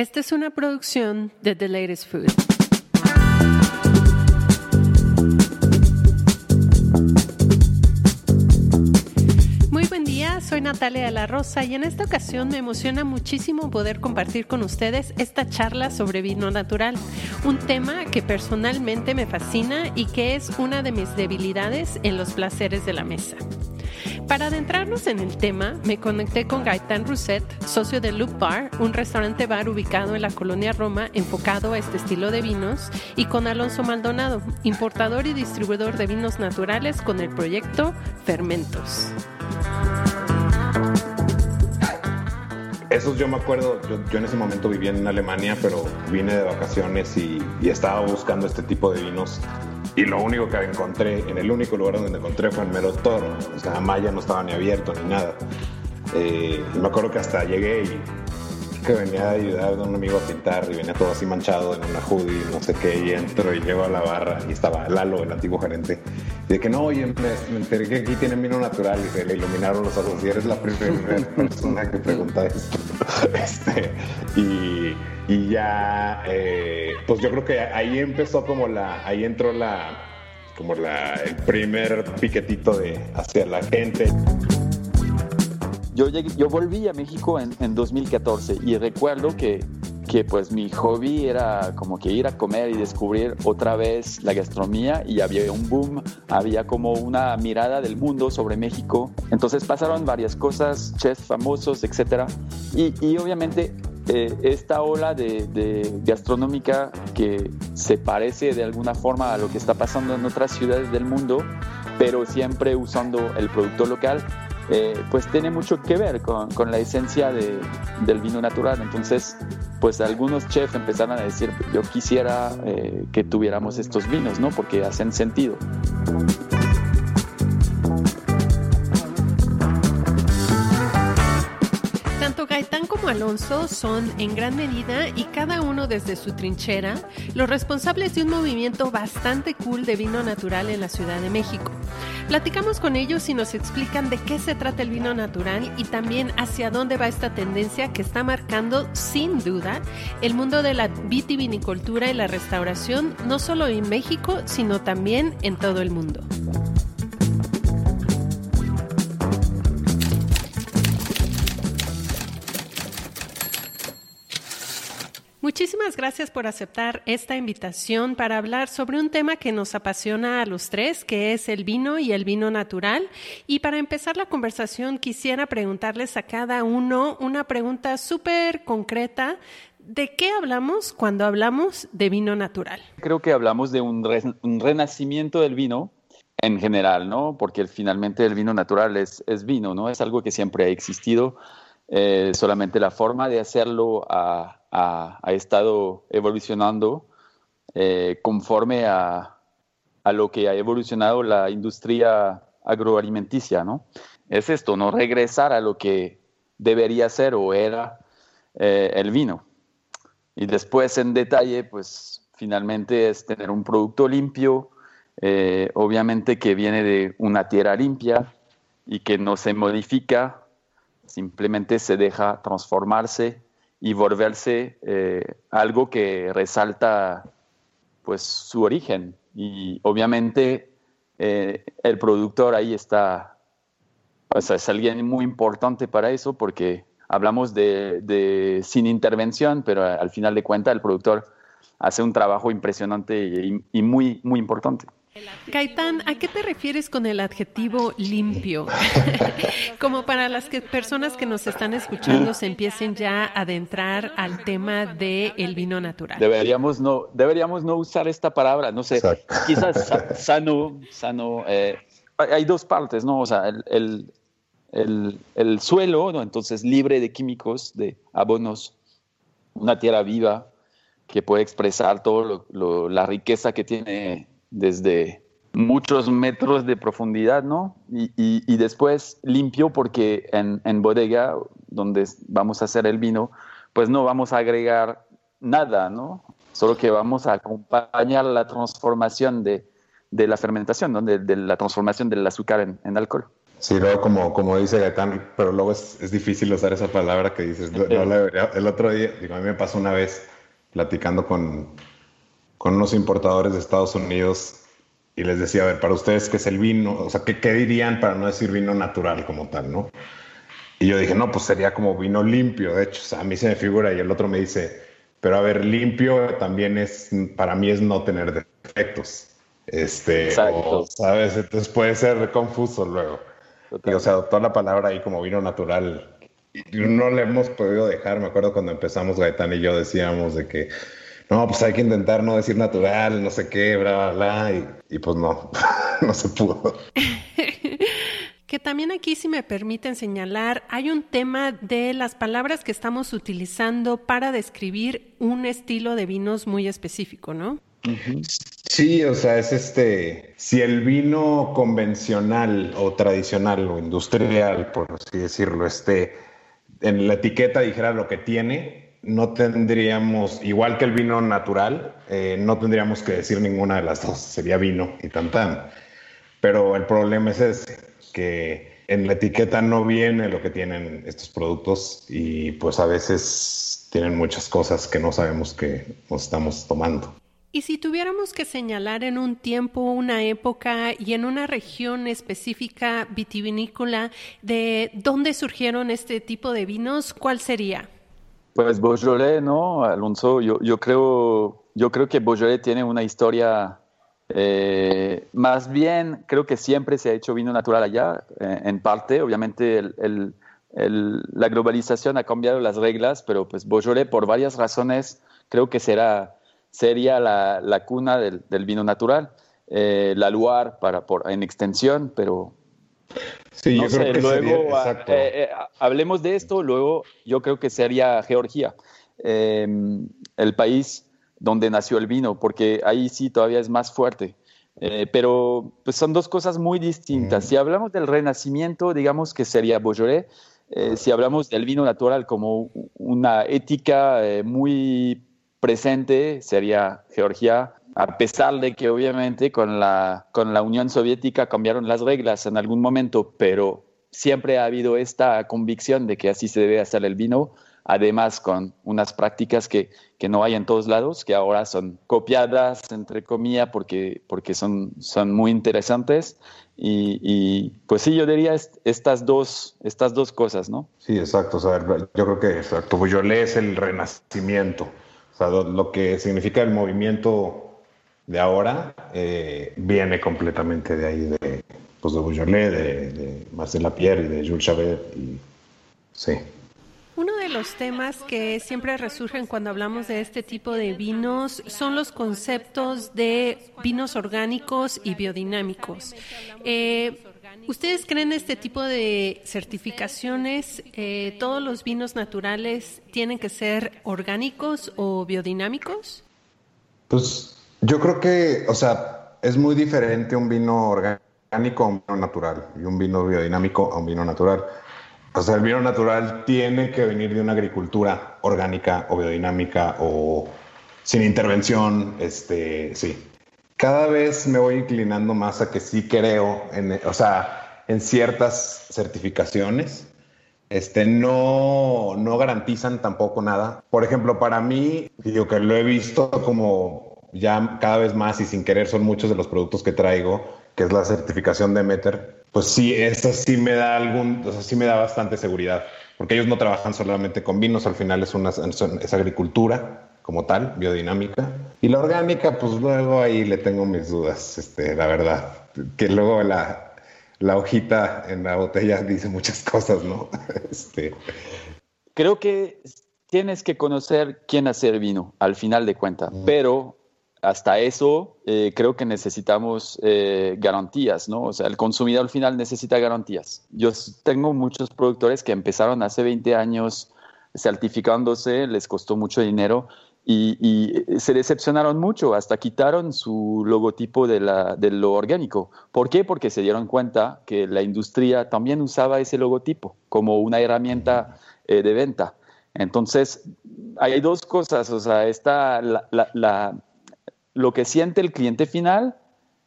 Esta es una producción de The Latest Food. Muy buen día, soy Natalia de la Rosa y en esta ocasión me emociona muchísimo poder compartir con ustedes esta charla sobre vino natural, un tema que personalmente me fascina y que es una de mis debilidades en los placeres de la mesa. Para adentrarnos en el tema, me conecté con Gaitán Rousset, socio de Loop Bar, un restaurante bar ubicado en la colonia Roma enfocado a este estilo de vinos, y con Alonso Maldonado, importador y distribuidor de vinos naturales con el proyecto Fermentos. Esos yo me acuerdo, yo, en ese momento vivía en Alemania, pero vine de vacaciones y estaba buscando este tipo de vinos y lo único que encontré, en el único lugar donde encontré fue en Mero Toro. O sea, Maya no estaba ni abierto ni nada. Eh, me acuerdo que hasta llegué y que venía a ayudar a un amigo a pintar y venía todo así manchado en una hoodie, no sé qué, y entro y llego a la barra y estaba Lalo, el antiguo gerente, de que no, oye, me, enteré que aquí tienen vino natural y se le iluminaron los ojos y eres la primera persona que pregunta esto. Este, y, y, ya, eh, pues yo creo que ahí empezó como la, ahí entró la, como la, el primer piquetito de hacia la gente. Yo, yo volví a México en, en 2014 y recuerdo que, que pues mi hobby era como que ir a comer y descubrir otra vez la gastronomía y había un boom, había como una mirada del mundo sobre México. Entonces pasaron varias cosas, chefs famosos, etc. Y, y obviamente eh, esta ola de, de, gastronómica que se parece de alguna forma a lo que está pasando en otras ciudades del mundo, pero siempre usando el producto local, eh, pues tiene mucho que ver con, con la esencia de, del vino natural. Entonces, pues algunos chefs empezaron a decir, yo quisiera eh, que tuviéramos estos vinos, ¿no? Porque hacen sentido. Tanto Gaitán como Alonso son en gran medida y cada uno desde su trinchera los responsables de un movimiento bastante cool de vino natural en la Ciudad de México. Platicamos con ellos y nos explican de qué se trata el vino natural y también hacia dónde va esta tendencia que está marcando sin duda el mundo de la vitivinicultura y la restauración, no solo en México, sino también en todo el mundo. Muchísimas gracias por aceptar esta invitación para hablar sobre un tema que nos apasiona a los tres, que es el vino y el vino natural. Y para empezar la conversación quisiera preguntarles a cada uno una pregunta súper concreta. ¿De qué hablamos cuando hablamos de vino natural? Creo que hablamos de un, un renacimiento del vino en general, ¿no? Porque finalmente el vino natural es, es vino, ¿no? Es algo que siempre ha existido. Eh, solamente la forma de hacerlo ha, ha, estado evolucionando eh, conforme a, a, lo que ha evolucionado la industria agroalimenticia, ¿no? Es esto, ¿no? Regresar a lo que debería ser o era eh, el vino. Y después en detalle, pues finalmente es tener un producto limpio, eh, obviamente que viene de una tierra limpia y que no se modifica, simplemente se deja transformarse y volverse eh, algo que resalta pues su origen y obviamente eh, el productor ahí está o sea, es alguien muy importante para eso porque hablamos de, sin intervención, pero al final de cuentas el productor hace un trabajo impresionante y, muy, muy importante. Gaitán, ¿a qué te refieres con el adjetivo limpio? Como para las personas que nos están escuchando se empiecen ya a adentrar al tema del vino natural. Deberíamos no, deberíamos no usar esta palabra, no sé, quizás sano, sano. Eh, hay dos partes, ¿no? O sea, el, el, suelo, ¿no? entonces libre de químicos, de abonos, una tierra viva que puede expresar toda la riqueza que tiene desde muchos metros de profundidad, ¿no? Y, después limpio porque en, en, bodega, donde vamos a hacer el vino, pues no vamos a agregar nada, ¿no? Solo que vamos a acompañar la transformación de, la fermentación, ¿no? de, la transformación del azúcar en alcohol. Sí, luego como, como dice Gaetán, pero luego es, es difícil usar esa palabra que dices. el otro día, a mí me pasó una vez platicando con, con unos importadores de Estados Unidos y les decía, a ver, para ustedes, ¿qué es el vino? O sea, ¿qué, ¿qué, dirían para no decir vino natural como tal, no? Y yo dije, no, pues sería como vino limpio, de hecho, o sea, a mí se me figura y el otro me dice, pero a ver, limpio también es, para mí es no tener defectos. Este, Exacto. ¿sabes? Entonces puede ser confuso luego. Y, o sea, adoptó la palabra ahí como vino natural. Y no le hemos podido dejar. Me acuerdo cuando empezamos, Gaetán y yo decíamos de que no, pues hay que intentar no decir natural, no sé qué, bla, bla, bla. Y, y pues no, no se pudo. que también aquí, si me permiten señalar, hay un tema de las palabras que estamos utilizando para describir un estilo de vinos muy específico, ¿no? Sí, o sea, es este, si el vino convencional o tradicional o industrial, por así decirlo, este, en la etiqueta dijera lo que tiene, no tendríamos, igual que el vino natural, eh, no tendríamos que decir ninguna de las dos, sería vino y tan tan. Pero el problema es ese, que en la etiqueta no viene lo que tienen estos productos y pues a veces tienen muchas cosas que no sabemos que nos estamos tomando. Y si tuviéramos que señalar en un tiempo, una época y en una región específica vitivinícola de dónde surgieron este tipo de vinos, ¿cuál sería? Pues Beaujolais, ¿no, Alonso? Yo, yo, creo, yo creo que Beaujolais tiene una historia, eh, más bien creo que siempre se ha hecho vino natural allá, eh, en parte, obviamente el, el, la globalización ha cambiado las reglas, pero pues Beaujolais por varias razones creo que será sería la, la cuna del, del, vino natural. Eh, la Loire para, por, en extensión, pero... Sí, yo creo que luego, sería, eh, eh, hablemos de esto, luego yo creo que sería Georgia, em, el país donde nació el vino, porque ahí sí todavía es más fuerte. pero pues son dos cosas muy distintas. Si hablamos del renacimiento, digamos que sería Beaujolais. si hablamos del vino natural como una ética muy presente sería Georgia, a pesar de que obviamente con la, con la Unión Soviética cambiaron las reglas en algún momento, pero siempre ha habido esta convicción de que así se debe hacer el vino, además con unas prácticas que, que no hay en todos lados, que ahora son copiadas, entre comillas, porque, porque son, son muy interesantes. Y, pues sí, yo diría estas dos, estas dos cosas, ¿no? Sí, exacto. O sea, yo creo que exacto. Yo es el renacimiento lo que significa el movimiento de ahora eh, viene completamente de ahí, de, pues de Beaujolais, de, de Marcel Lapierre y de Jules Chabert. sí. Uno de los temas que siempre resurgen cuando hablamos de este tipo de vinos son los conceptos de vinos orgánicos y biodinámicos. Eh, ¿Ustedes creen este tipo de certificaciones? Eh, ¿Todos los vinos naturales tienen que ser orgánicos o biodinámicos? Pues yo creo que, o sea, es muy diferente un vino orgánico a un vino natural y un vino biodinámico a un vino natural. O sea, el vino natural tiene que venir de una agricultura orgánica o biodinámica o sin intervención, este, sí. Cada vez me voy inclinando más a que sí creo en, o sea, en ciertas certificaciones. Este, no, no garantizan tampoco nada. Por ejemplo, para mí, yo que lo he visto como ya cada vez más y sin querer son muchos de los productos que traigo que es la certificación de Meter, pues sí, eso sí me da algún, o sea, sí me da bastante seguridad, porque ellos no trabajan solamente con vinos, al final es una es agricultura como tal, biodinámica. Y la orgánica, pues luego ahí le tengo mis dudas, este, la verdad, que luego la, la hojita en la botella dice muchas cosas, ¿no? Este. Creo que tienes que conocer quién hacer vino, al final de cuentas, pero hasta eso eh, creo que necesitamos eh, garantías, ¿no? O sea, el consumidor al final necesita garantías. Yo tengo muchos productores que empezaron hace 20 años certificándose, les costó mucho dinero y, se decepcionaron mucho, hasta quitaron su logotipo de, la, de, lo orgánico. ¿Por qué? Porque se dieron cuenta que la industria también usaba ese logotipo como una herramienta eh, de venta. Entonces, hay dos cosas, o sea, está la, lo que siente el cliente final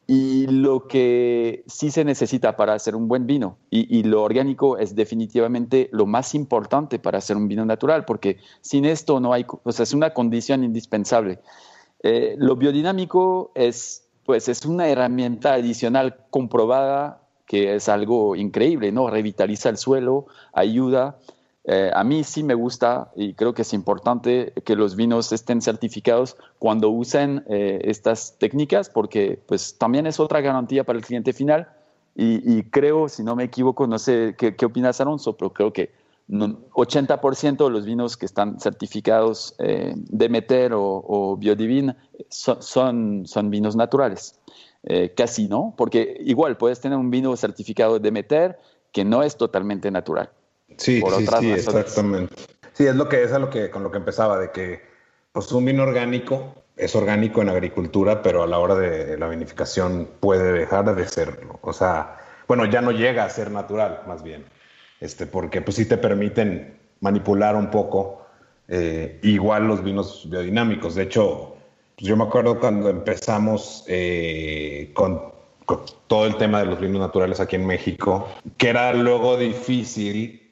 y lo que sí se necesita para hacer un buen vino. Y, lo orgánico es definitivamente lo más importante para hacer un vino natural, porque sin esto no hay, o sea, es una condición indispensable. Eh, lo biodinámico es, pues, es una herramienta adicional comprobada que es algo increíble, ¿no? Revitaliza el suelo, ayuda eh, a mí sí me gusta y creo que es importante que los vinos estén certificados cuando usen eh, estas técnicas porque pues también es otra garantía para el cliente final y, creo, si no me equivoco, no sé qué, opinas Alonso, pero creo que 80% de los vinos que están certificados eh, Demeter o, o Biodivin son, son, vinos naturales. Eh, casi, ¿no? Porque igual puedes tener un vino certificado Demeter que no es totalmente natural. Sí, sí, sí, exactamente. Sí, es lo que es a lo que con lo que empezaba, de que pues un vino orgánico es orgánico en agricultura, pero a la hora de la vinificación puede dejar de serlo. O sea, bueno, ya no llega a ser natural, más bien. Este, porque pues sí te permiten manipular un poco eh, igual los vinos biodinámicos. De hecho, pues yo me acuerdo cuando empezamos eh, con, con, todo el tema de los vinos naturales aquí en México, que era luego difícil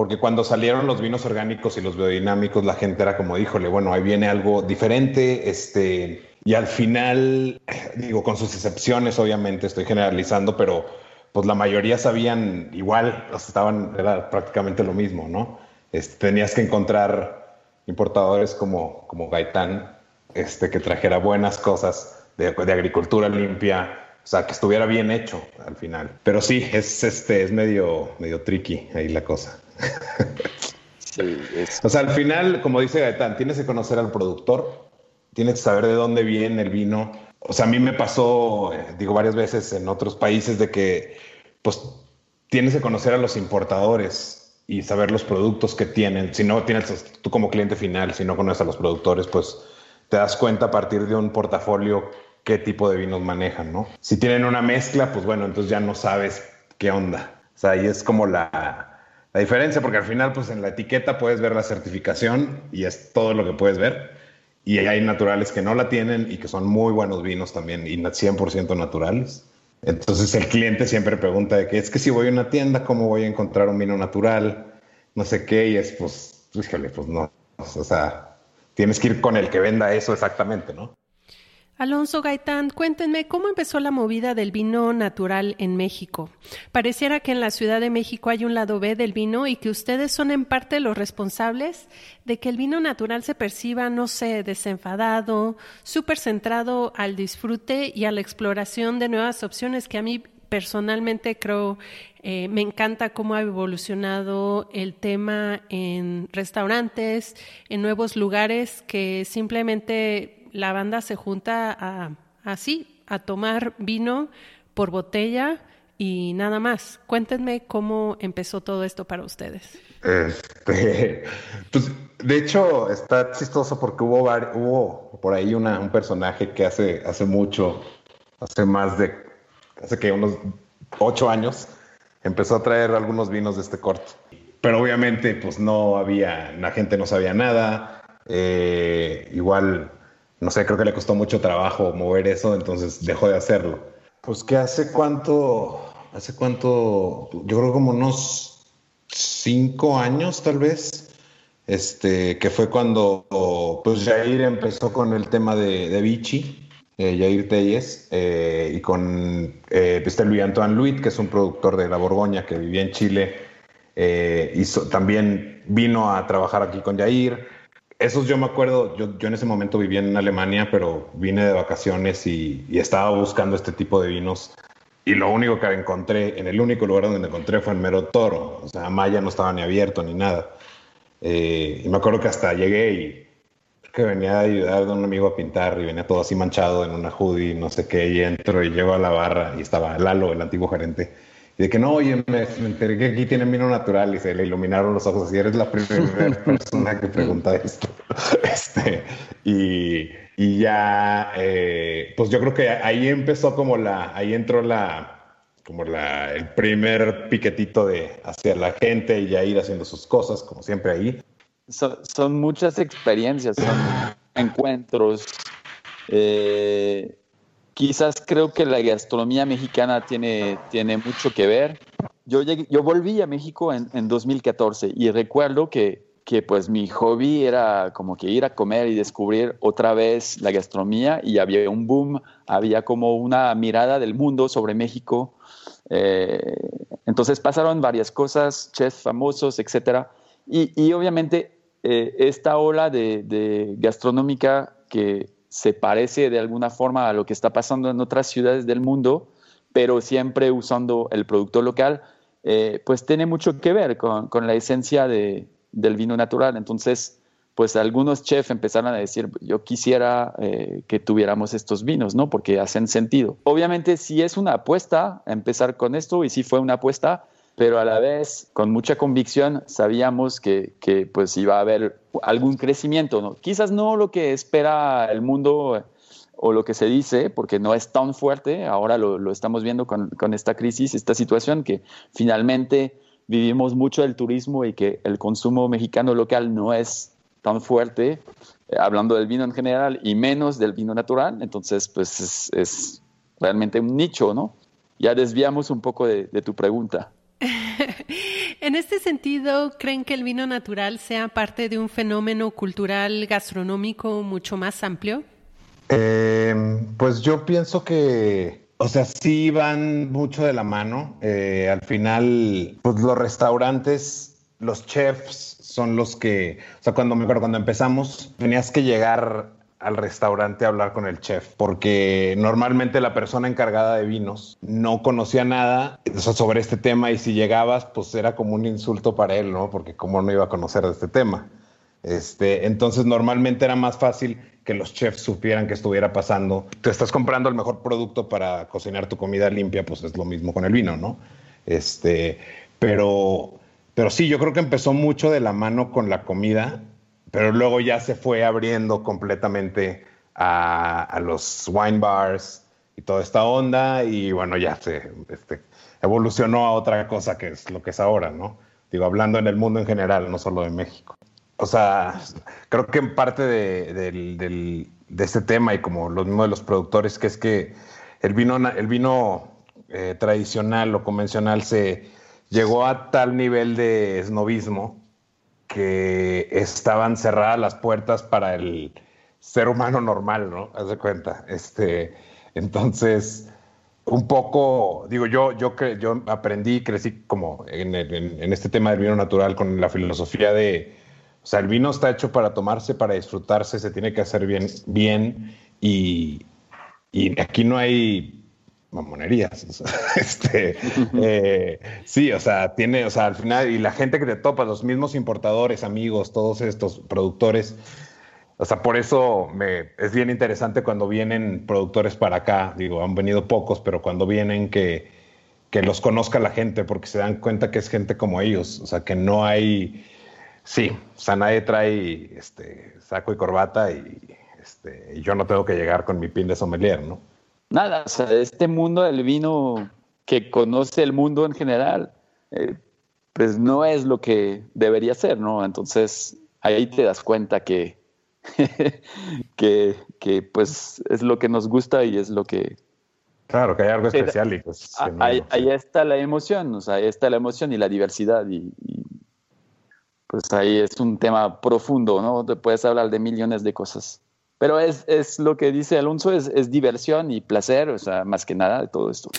porque cuando salieron los vinos orgánicos y los biodinámicos, la gente era como, híjole, bueno, ahí viene algo diferente, este, y al final, digo, con sus excepciones, obviamente, estoy generalizando, pero pues la mayoría sabían igual, estaban, era prácticamente lo mismo, ¿no? Este, tenías que encontrar importadores como, como Gaitán, este, que trajera buenas cosas de, de agricultura limpia, o sea, que estuviera bien hecho al final. Pero sí, es, este, es medio, medio tricky ahí la cosa. O sea, al final, como dice Gaetán, tienes que conocer al productor, tienes que saber de dónde viene el vino. O sea, a mí me pasó, eh, digo, varias veces en otros países de que, pues, tienes que conocer a los importadores y saber los productos que tienen. Si no tienes, tú como cliente final, si no conoces a los productores, pues te das cuenta a partir de un portafolio qué tipo de vinos manejan, ¿no? Si tienen una mezcla, pues bueno, entonces ya no sabes qué onda. O sea, ahí es como la, la diferencia, porque al final, pues en la etiqueta puedes ver la certificación y es todo lo que puedes ver. Y hay naturales que no la tienen y que son muy buenos vinos también y 100% naturales. Entonces el cliente siempre pregunta de que es que si voy a una tienda, ¿cómo voy a encontrar un vino natural? No sé qué, y es pues, pues no. O sea, tienes que ir con el que venda eso exactamente, ¿no? Alonso Gaitán, cuéntenme cómo empezó la movida del vino natural en México. Pareciera que en la Ciudad de México hay un lado B del vino y que ustedes son en parte los responsables de que el vino natural se perciba, no sé, desenfadado, súper centrado al disfrute y a la exploración de nuevas opciones que a mí personalmente creo eh, me encanta cómo ha evolucionado el tema en restaurantes, en nuevos lugares que simplemente la banda se junta a, así, a tomar vino por botella y nada más. Cuéntenme cómo empezó todo esto para ustedes. Este, pues, de hecho, está chistoso porque hubo, hubo por ahí un personaje que hace, hace mucho, hace más de, hace que unos ocho años, empezó a traer algunos vinos de este corte. Pero obviamente, pues no había, la gente no sabía nada. Eh, igual no sé, creo que le costó mucho trabajo mover eso, entonces dejó de hacerlo. Pues que hace cuánto, hace cuánto, yo creo como unos cinco años tal vez, este, que fue cuando pues Jair empezó con el tema de, de Vichy, eh, Jair Telles, eh, y con eh, este Luis Antoine Luit, que es un productor de La Borgoña que vivía en Chile, hizo, también vino a trabajar aquí con Jair. Esos yo me acuerdo, yo, yo en ese momento vivía en Alemania, pero vine de vacaciones y, y, estaba buscando este tipo de vinos. Y lo único que encontré, en el único lugar donde encontré fue en Mero Toro. O sea, Maya no estaba ni abierto ni nada. y me acuerdo que hasta llegué y que venía a ayudar a un amigo a pintar y venía todo así manchado en una hoodie, no sé qué, y entro y llego a la barra y estaba Lalo, el antiguo gerente. Y de que no, oye, me, enteré que aquí tienen vino natural y se le iluminaron los ojos. Así eres la primera persona que pregunta esto. Este, y, y ya, eh, pues yo creo que ahí empezó como la, ahí entró la, como la, el primer piquetito de hacia la gente y ya ir haciendo sus cosas, como siempre ahí son, muchas experiencias, son encuentros. Eh, quizás creo que la gastronomía mexicana tiene, tiene mucho que ver. Yo, yo volví a México en, en 2014 y recuerdo que, que, pues mi hobby era como que ir a comer y descubrir otra vez la gastronomía y había un boom, había como una mirada del mundo sobre México. Eh, entonces pasaron varias cosas, chefs famosos, etcétera. Y, y obviamente eh, esta ola de, gastronómica que se parece de alguna forma a lo que está pasando en otras ciudades del mundo, pero siempre usando el producto local, eh, pues tiene mucho que ver con, la esencia del vino natural. Entonces, pues algunos chefs empezaron a decir, yo quisiera eh, que tuviéramos estos vinos, ¿no? Porque hacen sentido. Obviamente, si es una apuesta, empezar con esto, y si fue una apuesta, pero a la vez con mucha convicción sabíamos que, que, pues iba a haber algún crecimiento, ¿no? Quizás no lo que espera el mundo o lo que se dice, porque no es tan fuerte, ahora lo, lo estamos viendo con, con, esta crisis, esta situación, que finalmente vivimos mucho del turismo y que el consumo mexicano local no es tan fuerte, eh, hablando del vino en general, y menos del vino natural, entonces pues es, es realmente un nicho, ¿no? Ya desviamos un poco de, de tu pregunta. en este sentido, ¿creen que el vino natural sea parte de un fenómeno cultural gastronómico mucho más amplio? Eh, pues yo pienso que, o sea, sí van mucho de la mano. Eh, al final, pues los restaurantes, los chefs son los que, o sea, cuando me acuerdo, cuando empezamos, tenías que llegar al restaurante a hablar con el chef, porque normalmente la persona encargada de vinos no conocía nada sobre este tema y si llegabas, pues era como un insulto para él, ¿no? Porque cómo no iba a conocer de este tema. Este, entonces normalmente era más fácil que los chefs supieran que estuviera pasando. Te estás comprando el mejor producto para cocinar tu comida limpia, pues es lo mismo con el vino, ¿no? Este, pero, pero sí, yo creo que empezó mucho de la mano con la comida pero luego ya se fue abriendo completamente a, los wine bars y toda esta onda y bueno, ya se este, evolucionó a otra cosa que es lo que es ahora, ¿no? Digo, hablando en el mundo en general, no solo de México. O sea, creo que en parte de, este tema y como lo mismo de los productores, que es que el vino, el vino eh, tradicional o convencional se llegó a tal nivel de esnovismo que estaban cerradas las puertas para el ser humano normal, ¿no? Haz de cuenta. Este, entonces, un poco, digo, yo, yo, yo aprendí, crecí como en, en, este tema del vino natural con la filosofía de, o sea, el vino está hecho para tomarse, para disfrutarse, se tiene que hacer bien, bien y, y aquí no hay mamonerías. este, eh, sí, o sea, tiene, o sea, al final, y la gente que te topa, los mismos importadores, amigos, todos estos productores, o sea, por eso me, es bien interesante cuando vienen productores para acá, digo, han venido pocos, pero cuando vienen que, que los conozca la gente, porque se dan cuenta que es gente como ellos, o sea, que no hay, sí, o sea, nadie trae este, saco y corbata y, este, y yo no tengo que llegar con mi pin de sommelier, ¿no? Nada, o sea, este mundo del vino que conoce el mundo en general, eh, pues no es lo que debería ser, ¿no? Entonces ahí te das cuenta que, que, que, pues es lo que nos gusta y es lo que... Claro, que hay algo especial y pues... ahí, está la emoción, o sea, ahí está la emoción y la diversidad y, y, pues ahí es un tema profundo, ¿no? Te puedes hablar de millones de cosas. Pero es, es lo que dice Alonso, es, es diversión y placer, o sea, más que nada de todo esto.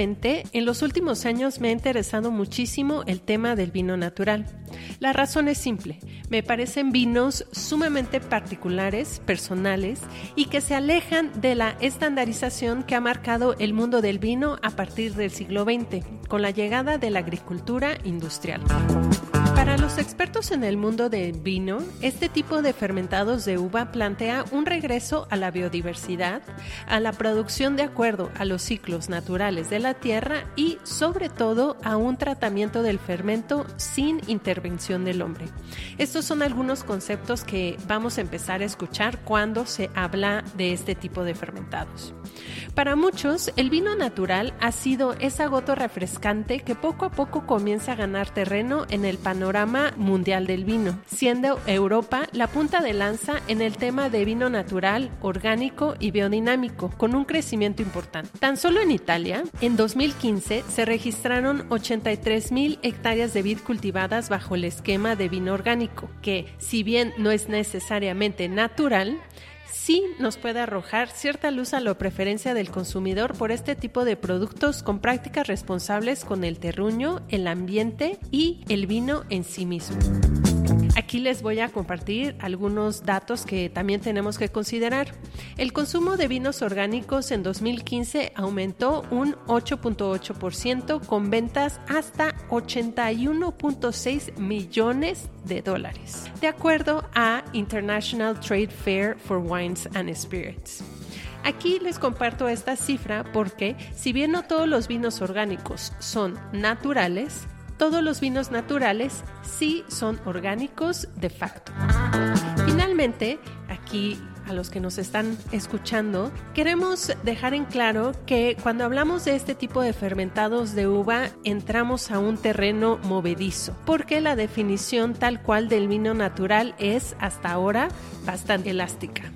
En los últimos años me ha interesado muchísimo el tema del vino natural. La razón es simple, me parecen vinos sumamente particulares, personales y que se alejan de la estandarización que ha marcado el mundo del vino a partir del siglo XX, con la llegada de la agricultura industrial. Para los expertos en el mundo del vino, este tipo de fermentados de uva plantea un regreso a la biodiversidad, a la producción de acuerdo a los ciclos naturales de la tierra y sobre todo a un tratamiento del fermento sin intervención del hombre. Estos son algunos conceptos que vamos a empezar a escuchar cuando se habla de este tipo de fermentados. Para muchos, el vino natural ha sido esa gota refrescante que poco a poco comienza a ganar terreno en el panorama mundial del vino, siendo Europa la punta de lanza en el tema de vino natural, orgánico y biodinámico, con un crecimiento importante. Tan solo en Italia, en 2015 se registraron 83 mil hectáreas de vid cultivadas bajo el esquema de vino orgánico, que si bien no es necesariamente natural, sí nos puede arrojar cierta luz a la preferencia del consumidor por este tipo de productos con prácticas responsables con el terruño, el ambiente y el vino en sí mismo. Aquí les voy a compartir algunos datos que también tenemos que considerar. El consumo de vinos orgánicos en 2015 aumentó un 8.8% con ventas hasta 81.6 millones de dólares, de acuerdo a International Trade Fair for Wines and Spirits. Aquí les comparto esta cifra porque si bien no todos los vinos orgánicos son naturales, todos los vinos naturales sí son orgánicos de facto. Finalmente, aquí a los que nos están escuchando, queremos dejar en claro que cuando hablamos de este tipo de fermentados de uva, entramos a un terreno movedizo, porque la definición tal cual del vino natural es hasta ahora bastante elástica.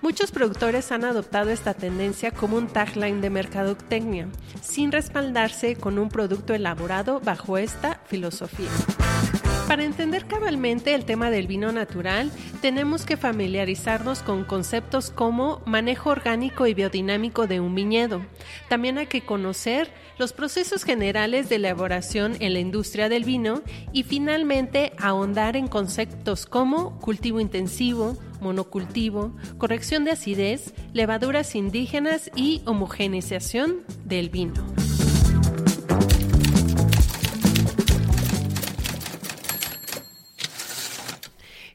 Muchos productores han adoptado esta tendencia como un tagline de mercadotecnia, sin respaldarse con un producto elaborado bajo esta filosofía. Para entender cabalmente el tema del vino natural, tenemos que familiarizarnos con conceptos como manejo orgánico y biodinámico de un viñedo. También hay que conocer los procesos generales de elaboración en la industria del vino y finalmente ahondar en conceptos como cultivo intensivo, monocultivo, corrección de acidez, levaduras indígenas y homogenización del vino.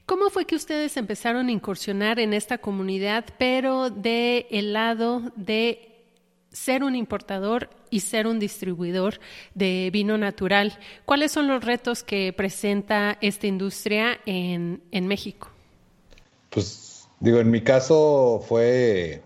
¿Cómo fue que ustedes empezaron a incursionar en esta comunidad, pero de el lado de ser un importador y ser un distribuidor de vino natural? ¿Cuáles son los retos que presenta esta industria en, en México? Pues digo, en mi caso fue,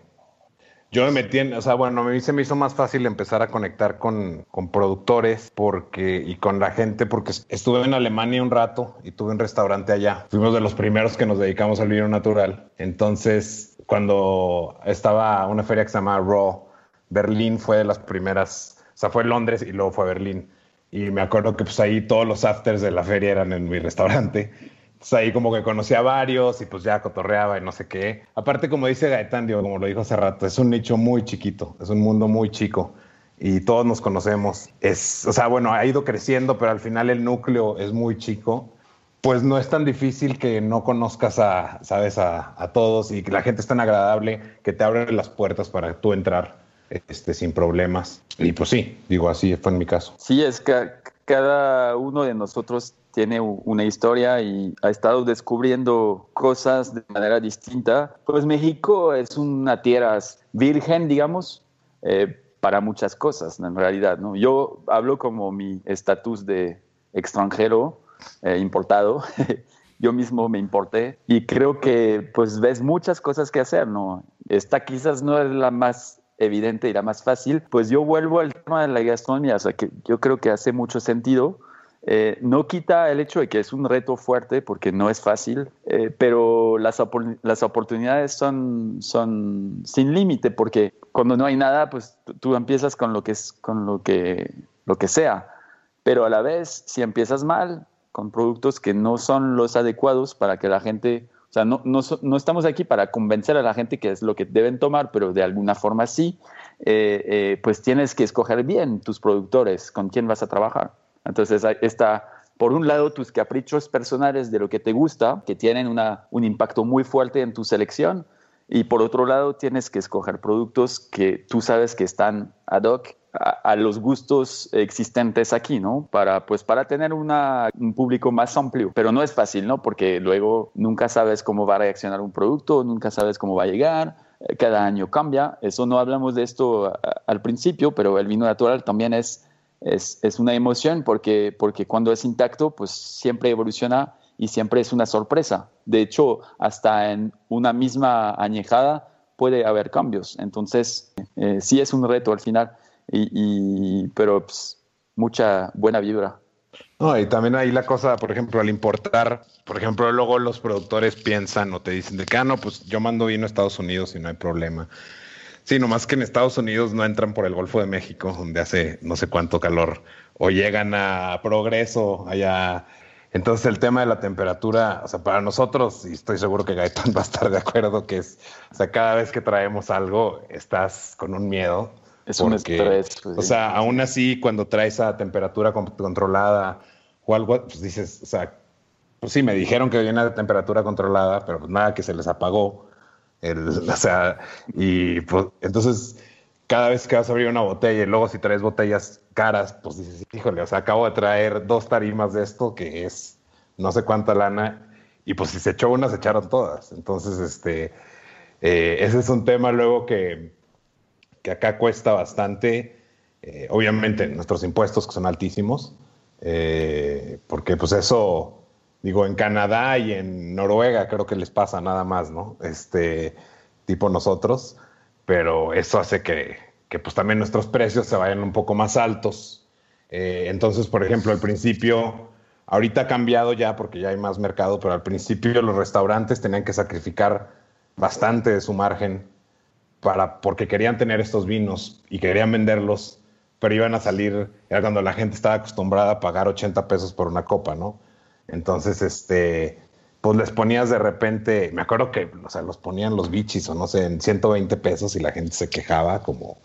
yo me metí en, o sea, bueno, a mí se me hizo más fácil empezar a conectar con, con, productores porque, y con la gente porque estuve en Alemania un rato y tuve un restaurante allá. Fuimos de los primeros que nos dedicamos al vino natural. Entonces, cuando estaba una feria que se llamaba Raw, Berlín fue de las primeras, o sea, fue Londres y luego fue Berlín. Y me acuerdo que pues ahí todos los afters de la feria eran en mi restaurante. Entonces ahí como que conocí a varios y pues ya cotorreaba y no sé qué. Aparte, como dice Gaetán, digo, como lo dijo hace rato, es un nicho muy chiquito, es un mundo muy chico y todos nos conocemos. Es, o sea, bueno, ha ido creciendo, pero al final el núcleo es muy chico. Pues no es tan difícil que no conozcas a, sabes, a, a todos y que la gente es tan agradable que te abre las puertas para tú entrar este, sin problemas. Y pues sí, digo, así fue en mi caso. Sí, es que cada uno de nosotros tiene una historia y ha estado descubriendo cosas de manera distinta. Pues México es una tierra virgen, digamos, eh, para muchas cosas, en realidad. ¿no? Yo hablo como mi estatus de extranjero eh, importado. Yo mismo me importé y creo que pues ves muchas cosas que hacer, ¿no? Esta quizás no es la más evidente y la más fácil, pues yo vuelvo al tema de la gastronomía, o sea que yo creo que hace mucho sentido eh, no quita el hecho de que es un reto fuerte porque no es fácil, eh, pero las, las, oportunidades son, son sin límite porque cuando no hay nada, pues tú empiezas con lo que es, con lo que lo que sea. Pero a la vez, si empiezas mal, con productos que no son los adecuados para que la gente, o sea, no, no, no estamos aquí para convencer a la gente que es lo que deben tomar, pero de alguna forma sí, eh, pues tienes que escoger bien tus productores, con quién vas a trabajar. Entonces está, por un lado, tus caprichos personales de lo que te gusta, que tienen una, un impacto muy fuerte en tu selección, y por otro lado, tienes que escoger productos que tú sabes que están ad hoc a, los gustos existentes aquí, ¿no? Para, pues, para tener una, un público más amplio. Pero no es fácil, ¿no? Porque luego nunca sabes cómo va a reaccionar un producto, nunca sabes cómo va a llegar, eh, cada año cambia. Eso no hablamos de esto al principio, pero el vino natural también es, es, es una emoción porque, porque cuando es intacto, pues siempre evoluciona y siempre es una sorpresa. De hecho, hasta en una misma añejada puede haber cambios. Entonces, eh, sí es un reto al final y, pero pues, mucha buena vibra. No, y también ahí la cosa, por ejemplo, al importar, por ejemplo, luego los productores piensan o te dicen de que, ah, no, pues yo mando vino a Estados Unidos y no hay problema. Sí, nomás que en Estados Unidos no entran por el Golfo de México, donde hace no sé cuánto calor, o llegan a Progreso, allá. Entonces el tema de la temperatura, o sea, para nosotros, y estoy seguro que Gaetán va a estar de acuerdo, que es, o sea, cada vez que traemos algo, estás con un miedo es un estrés. Pues, o sea, aún así, cuando traes a temperatura controlada o algo, pues dices, o sea, pues sí, me dijeron que viene a temperatura controlada, pero pues nada, que se les apagó. O sea, y pues entonces cada vez que vas a abrir una botella y luego si traes botellas caras, pues dices, híjole, o sea, acabo de traer dos tarimas de esto que es no sé cuánta lana y pues si se echó una, se echaron todas. Entonces, este, eh, ese es un tema luego que, que acá cuesta bastante, eh, obviamente nuestros impuestos que son altísimos, eh, porque pues eso, digo, en Canadá y en Noruega creo que les pasa nada más, ¿no? Este, tipo nosotros, pero eso hace que, que pues también nuestros precios se vayan un poco más altos. Eh, entonces, por ejemplo, al principio, ahorita ha cambiado ya porque ya hay más mercado, pero al principio los restaurantes tenían que sacrificar bastante de su margen para, porque querían tener estos vinos y querían venderlos, pero iban a salir, era cuando la gente estaba acostumbrada a pagar 80 pesos por una copa, ¿no? Entonces, este, pues les ponías de repente, me acuerdo que, o sea, los ponían los bichis o no sé, en 120 pesos y la gente se quejaba como,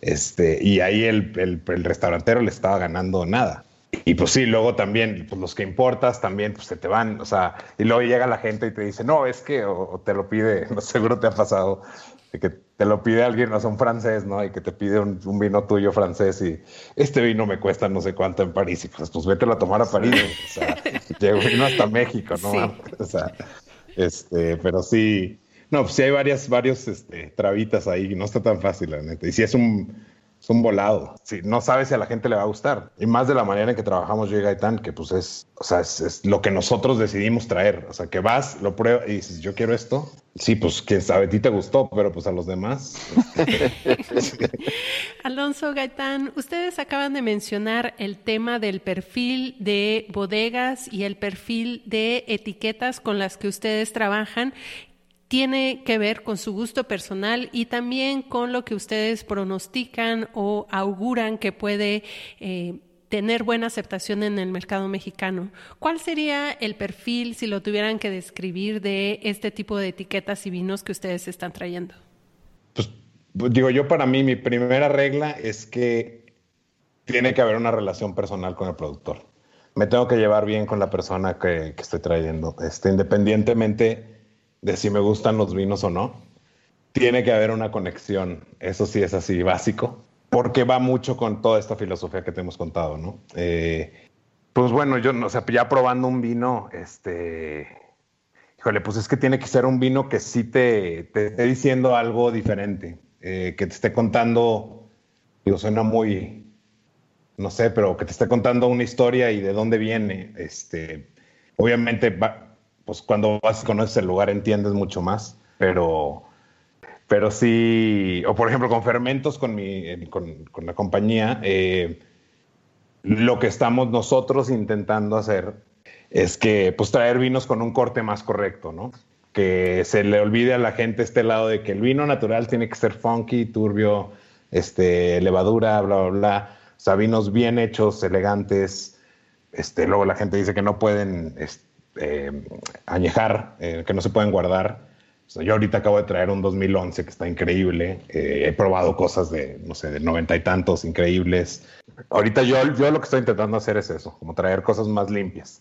este, y ahí el, el, el restaurantero le estaba ganando nada. Y pues sí, luego también, pues los que importas también, pues se te van, o sea, y luego llega la gente y te dice, no, es que, o, te lo pide, no, seguro te ha pasado, que te lo pide alguien, no sé, un francés, ¿no? Y que te pide un, vino tuyo francés y este vino me cuesta no sé cuánto en París y pues, pues vete a tomar a París, o sea, llegó vino hasta México, ¿no? O sea, este, pero sí, no, pues sí hay varias, varios, este, trabitas ahí, no está tan fácil, la neta. Y si es un, es un volado. Sí, no sabes si a la gente le va a gustar. Y más de la manera en que trabajamos yo y Gaitán, que pues es, o sea, es, lo que nosotros decidimos traer. O sea, que vas, lo pruebas y dices, yo quiero esto. Sí, pues quién sabe, a ti te gustó, pero pues a los demás. Alonso Gaitán, ustedes acaban de mencionar el tema del perfil de bodegas y el perfil de etiquetas con las que ustedes trabajan tiene que ver con su gusto personal y también con lo que ustedes pronostican o auguran que puede eh, tener buena aceptación en el mercado mexicano. ¿Cuál sería el perfil, si lo tuvieran que describir, de este tipo de etiquetas y vinos que ustedes están trayendo? Pues, pues digo, yo para mí mi primera regla es que tiene que haber una relación personal con el productor. Me tengo que llevar bien con la persona que, que estoy trayendo, este, independientemente de si me gustan los vinos o no. Tiene que haber una conexión, eso sí es así básico, porque va mucho con toda esta filosofía que te hemos contado, ¿no? Eh, pues bueno, yo, o sea, ya probando un vino, este, híjole, pues es que tiene que ser un vino que sí te, te esté diciendo algo diferente, eh, que te esté contando, digo, suena muy, no sé, pero que te esté contando una historia y de dónde viene, este, obviamente va, pues cuando vas y conoces el lugar entiendes mucho más, pero, pero sí, o por ejemplo con fermentos, con, mi, con, la compañía, eh, lo que estamos nosotros intentando hacer es que, pues traer vinos con un corte más correcto, ¿no? Que se le olvide a la gente este lado de que el vino natural tiene que ser funky, turbio, este, levadura, bla, bla, bla. O sea, vinos bien hechos, elegantes. Este, luego la gente dice que no pueden añejar, eh, que no se pueden guardar. yo ahorita acabo de traer un 2011 que está increíble. Eh, he probado cosas de, no sé, de noventa y tantos increíbles. Ahorita yo, yo lo que estoy intentando hacer es eso, como traer cosas más limpias,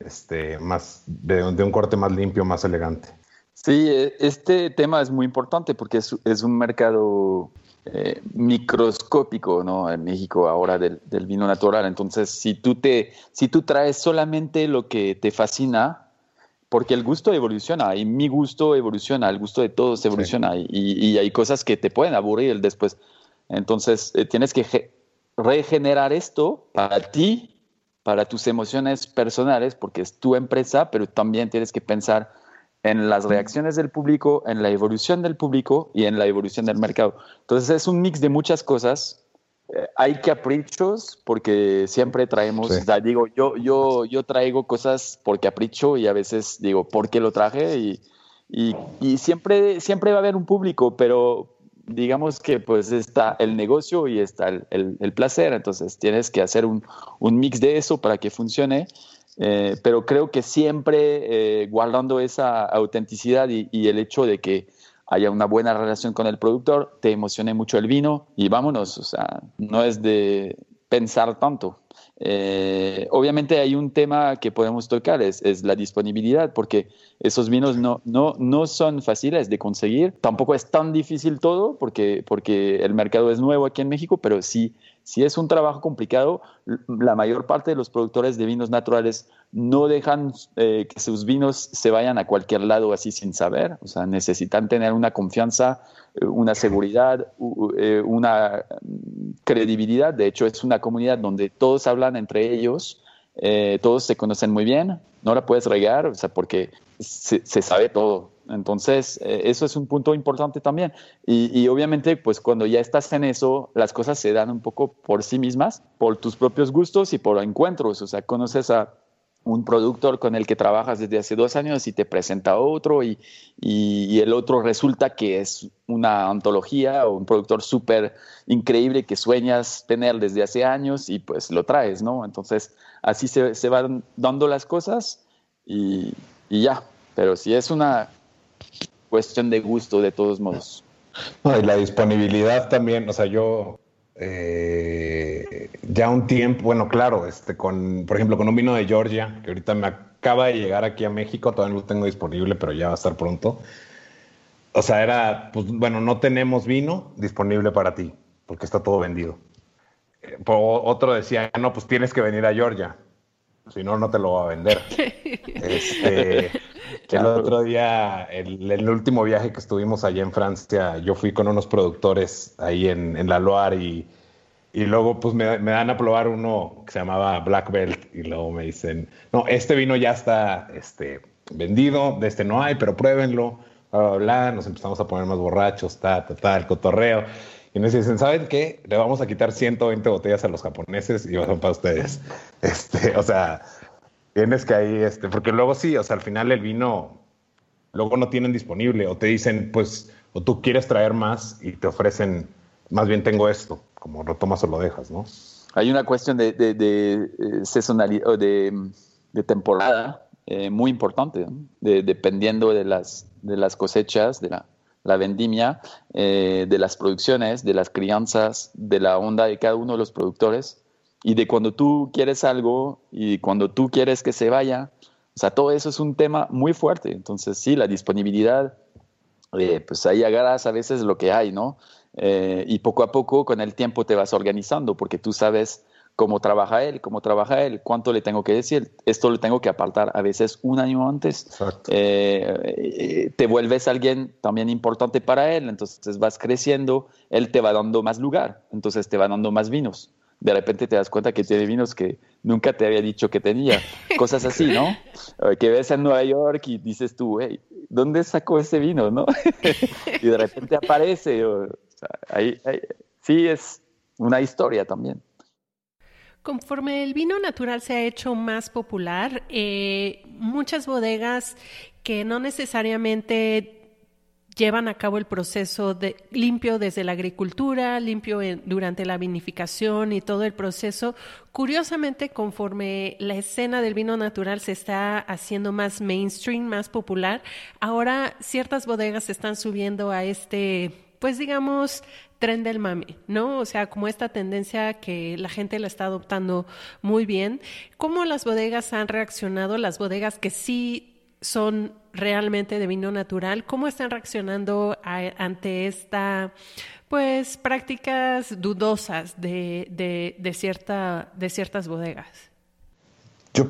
este, más de, de un corte más limpio, más elegante. Sí, e, este tema es muy importante porque es, es un mercado eh, microscópico ¿no? en México ahora del, del, vino natural. Entonces, si tú, te, si tú traes solamente lo que te fascina, porque el gusto evoluciona y mi gusto evoluciona, el gusto de todos evoluciona y, y, hay cosas que te pueden aburrir después. Entonces, eh, tienes que regenerar esto para ti, para tus emociones personales, porque es tu empresa, pero también tienes que pensar en las reacciones del público, en la evolución del público y en la evolución del mercado. Entonces es un mix de muchas cosas. Eh, hay caprichos porque siempre traemos, o sea, digo, yo, yo, yo traigo cosas por capricho y a veces digo, ¿por qué lo traje? Y, y, y, siempre, siempre va a haber un público, pero digamos que pues está el negocio y está el, el, el placer, entonces tienes que hacer un, un mix de eso para que funcione eh, pero creo que siempre eh, guardando esa autenticidad y, y, el hecho de que haya una buena relación con el productor, te emocione mucho el vino y vámonos, o sea, no es de pensar tanto. Eh, obviamente hay un tema que podemos tocar, es, es, la disponibilidad, porque esos vinos no, no, no son fáciles de conseguir, tampoco es tan difícil todo, porque, porque el mercado es nuevo aquí en México, pero sí si es un trabajo complicado, la mayor parte de los productores de vinos naturales no dejan eh, que sus vinos se vayan a cualquier lado así sin saber. O sea, necesitan tener una confianza, eh, una seguridad, eh, una credibilidad. De hecho, es una comunidad donde todos hablan entre ellos, todos se conocen muy bien. No la puedes regar, o sea, porque se sabe todo. Entonces, eh, eso es un punto importante también. Y, obviamente, pues cuando ya estás en eso, las cosas se dan un poco por sí mismas, por tus propios gustos y por encuentros. O sea, conoces a un productor con el que trabajas desde hace dos años y te presenta otro y, y, el otro resulta que es una antología o un productor súper increíble que sueñas tener desde hace años y pues lo traes, ¿no? Entonces, así se, se van dando las cosas y, y ya. Pero si es una cuestión de gusto de todos modos. No, y la disponibilidad también, o sea, yo eh, ya un tiempo, bueno, claro, este, con, por ejemplo, con un vino de Georgia, que ahorita me acaba de llegar aquí a México, todavía no lo tengo disponible, pero ya va a estar pronto. O sea, era, pues bueno, no tenemos vino disponible para ti, porque está todo vendido. Eh, otro decía, no, pues tienes que venir a Georgia, si no, no te lo va a vender. este, el otro día, el, el, último viaje que estuvimos allá en Francia, yo fui con unos productores ahí en, en la Loire y, y luego pues me, me, dan a probar uno que se llamaba Black Belt y luego me dicen, no, este vino ya está este, vendido, de este no hay, pero pruébenlo, bla, bla, bla, nos empezamos a poner más borrachos, ta, ta, ta, el cotorreo. Y nos dicen, ¿saben qué? Le vamos a quitar 120 botellas a los japoneses y son para ustedes. Este, o sea, Tienes que ahí, este, porque luego sí, o sea, al final el vino, luego no tienen disponible o te dicen, pues, o tú quieres traer más y te ofrecen, más bien tengo esto, como lo tomas o lo dejas, ¿no? Hay una cuestión de, de, de, eh, de, temporada eh, muy importante, dependiendo de las, de las cosechas, de la, la vendimia, eh, de las producciones, de las crianzas, de la onda de cada uno de los productores y de cuando tú quieres algo y cuando tú quieres que se vaya. O sea, todo eso es un tema muy fuerte. Entonces, sí, la disponibilidad, eh, pues ahí agarras a veces lo que hay, ¿no? Eh, y poco a poco, con el tiempo, te vas organizando porque tú sabes cómo trabaja él, cómo trabaja él, cuánto le tengo que decir. Esto lo tengo que apartar a veces un año antes. Eh, te vuelves alguien también importante para él, entonces vas creciendo, él te va dando más lugar, entonces te va dando más vinos de repente te das cuenta que tiene vinos que nunca te había dicho que tenía. Cosas así, ¿no? Que ves en Nueva York y dices tú, hey, ¿dónde sacó ese vino, no? y de repente aparece. ahí, sí, es una historia también. Conforme el vino natural se ha hecho más popular, eh, muchas bodegas que no necesariamente llevan a cabo el proceso de limpio desde la agricultura, limpio durante la vinificación y todo el proceso. Curiosamente, conforme la escena del vino natural se está haciendo más mainstream, más popular, ahora ciertas bodegas están subiendo a este, pues digamos, tren del mami, ¿no? O sea, como esta tendencia que la gente la está adoptando muy bien. ¿Cómo las bodegas han reaccionado? Las bodegas que sí son realmente de vino natural, ¿cómo están reaccionando ante esta pues prácticas dudosas de, de, cierta, de ciertas bodegas? Yo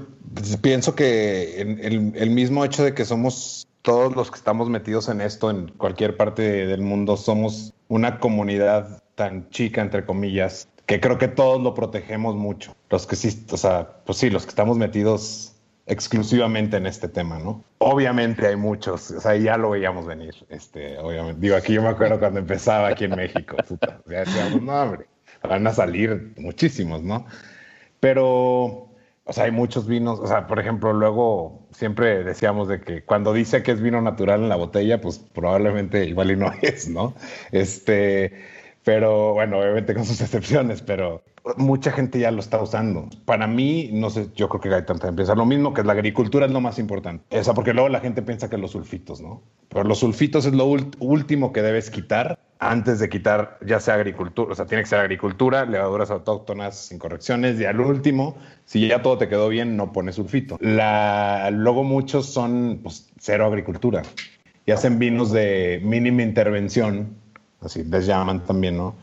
pienso que el, el, mismo hecho de que somos todos los que estamos metidos en esto en cualquier parte del mundo, somos una comunidad tan chica, entre comillas, que creo que todos lo protegemos mucho. Los que sí, o sea, pues sí, los que estamos metidos exclusivamente en este tema, ¿no? Obviamente hay muchos, o sea, ya lo veíamos venir, este, obviamente. Digo, aquí yo me acuerdo cuando empezaba aquí en México, puta, decíamos, no, hombre, van a salir muchísimos, ¿no? Pero, o sea, hay muchos vinos, o sea, por ejemplo, luego siempre decíamos de que cuando dice que es vino natural en la botella, pues probablemente igual y no es, ¿no? Este, pero bueno, obviamente con sus excepciones, pero mucha gente ya lo está usando. Para mí, no sé, yo creo que hay tanta empresa. Lo mismo que la agricultura es lo más importante. Esa, porque luego la gente piensa que los sulfitos, ¿no? Pero los sulfitos es lo último que debes quitar antes de quitar ya sea agricultura, o sea, tiene que ser agricultura, levaduras autóctonas sin correcciones, y al último, si ya todo te quedó bien, no pones sulfito. La, luego muchos son pues, cero agricultura y hacen vinos de mínima intervención, así les llaman también, ¿no?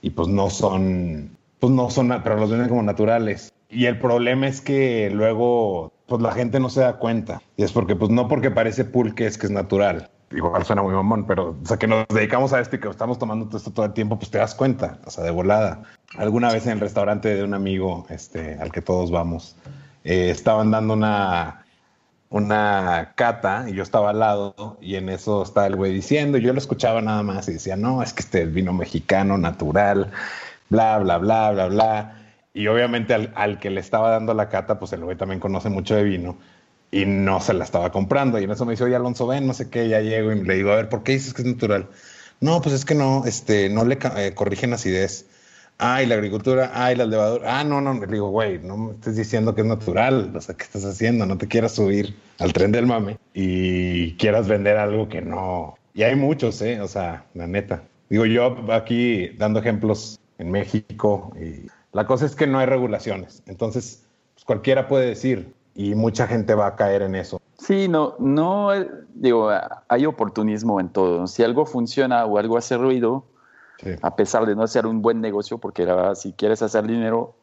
Y pues no son pues no son, pero los venden como naturales. Y el problema es que luego, pues la gente no se da cuenta. Y es porque, pues no porque parece pulque es que es natural. Igual suena muy mamón, pero, o sea, que nos dedicamos a esto y que estamos tomando esto todo el tiempo, pues te das cuenta, o sea, de volada. Alguna vez en el restaurante de un amigo, este, al que todos vamos, eh, estaban dando una, una cata y yo estaba al lado y en eso estaba el güey diciendo, yo lo escuchaba nada más y decía, no, es que este es vino mexicano natural bla, bla, bla, bla, bla. Y obviamente al, que le estaba dando la cata, pues el güey también conoce mucho de vino y no se la estaba comprando. Y en eso me dice, oye, Alonso, ven, no sé qué, ya llego y le digo, a ver, ¿por qué dices que es natural? No, pues es que no, este, no le eh, corrigen acidez. Ah, y la agricultura, ah, y la levadura. Ah, no, no, le digo, güey, no me estés diciendo que es natural. O sea, ¿qué estás haciendo? No te quieras subir al tren del mame y quieras vender algo que no. Y hay muchos, ¿eh? O sea, la neta. Digo, yo aquí dando ejemplos en México. Y la cosa es que no hay regulaciones. Entonces, pues, cualquiera puede decir y mucha gente va a caer en eso. Sí, no, no, digo, hay oportunismo en todo. Si algo funciona o algo hace ruido, a pesar de no ser un buen negocio, porque si quieres hacer dinero,